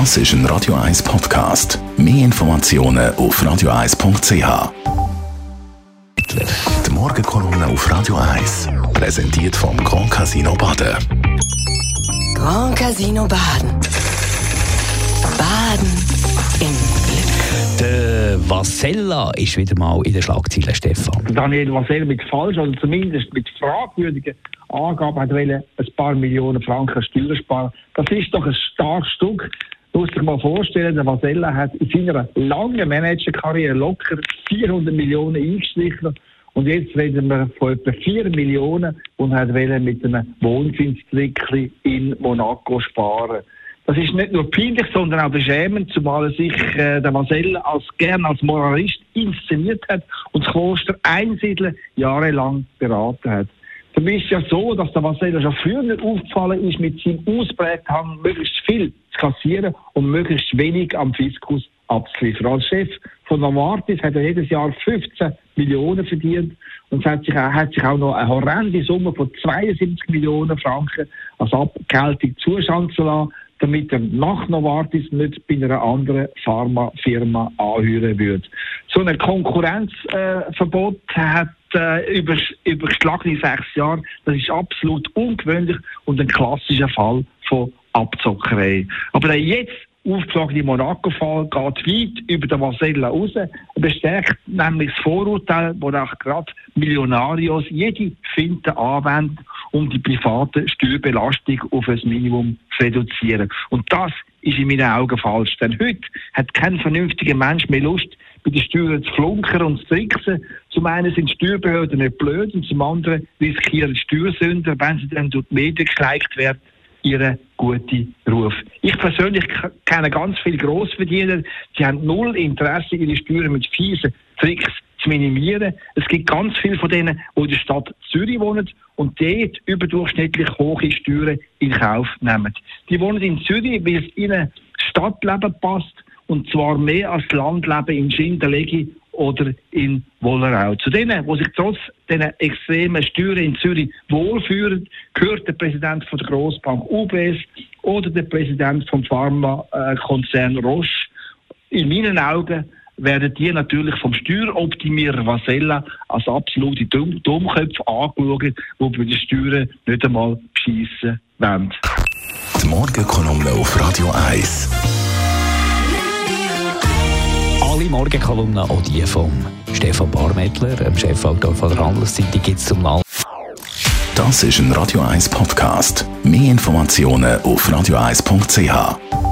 Das ist ein Radio 1 Podcast. Mehr Informationen auf radio1.ch. Die Morgenkolumne auf Radio 1 präsentiert vom Grand Casino Baden. Grand Casino Baden. Baden im Glück. Der Vasella ist wieder mal in den Schlagzeilen, Stefan. Daniel Vasel mit falsch oder zumindest mit fragwürdigen Angaben hat wollen, ein paar Millionen Franken Steuern sparen. Das ist doch ein starkes Stück. Du musst dich mal vorstellen, der Vasella hat in seiner langen Managerkarriere locker 400 Millionen eingestrichen. Und jetzt reden wir von etwa 4 Millionen und hat mit einem Wohnzinstrickli in Monaco sparen. Das ist nicht nur peinlich, sondern auch beschämend, zumal er sich äh, der Vasella als gern als Moralist inszeniert hat und das Kloster Einsiedeln jahrelang beraten hat. Dabei ist ja so, dass der Vasella schon früher aufgefallen ist, mit seinem Ausprägten möglichst viel zu kassieren und möglichst wenig am Fiskus abzuliefern. Als Chef von Novartis hat er jedes Jahr 15 Millionen verdient und hat sich, hat sich auch noch eine horrende Summe von 72 Millionen Franken als Abgeltung zuschanzen lassen, damit er nach Novartis nicht bei einer anderen Pharmafirma anhören würde. So ein Konkurrenzverbot äh, hat äh, über, überschlagene sechs Jahre, das ist absolut ungewöhnlich und ein klassischer Fall von Abzockerei. Aber der jetzt aufgeschlagene Monaco-Fall geht weit über den Vasella raus. Er bestärkt nämlich das Vorurteil, wo auch gerade Millionarios jede Finte anwenden, um die private Steuerbelastung auf ein Minimum zu reduzieren. Und das ist in meinen Augen falsch. Denn heute hat kein vernünftiger Mensch mehr Lust, bei den Steuern zu flunkern und zu tricksen. Zum einen sind Steuerbehörden nicht blöd und zum anderen riskieren Steuersünder, wenn sie dann durch die Medien geliked werden, ihren guten Ruf. Ich persönlich kenne ganz viele Grossverdiener, die haben null Interesse, ihre Steuern mit fiesen Tricks zu minimieren. Es gibt ganz viele von denen, die in der Stadt Zürich wohnen und dort überdurchschnittlich hohe Steuern in Kauf nehmen. Die wohnen in Zürich, weil es ihnen Stadtleben passt und zwar mehr als Landleben in Schindelegi oder in Wollerau. Zu denen, die sich trotz dieser extremen Steuern in Zürich wohlfühlen, gehört der Präsident von der Grossbank UBS oder der Präsident vom Pharmakonzern Roche. In meinen Augen werden die natürlich vom Steueroptimierer Vasella als absolute Dumm Dummköpfe angeschaut, die bei den Steuern nicht einmal beschissen wollen. Die Morgenkolumne auf Radio 1 alle Morgenkolumnen, auch die von Stefan Barmettler, dem Chefautor von der Handelszeitung, gibt es zum Mal. Das ist ein Radio 1 Podcast. Mehr Informationen auf radio1.ch.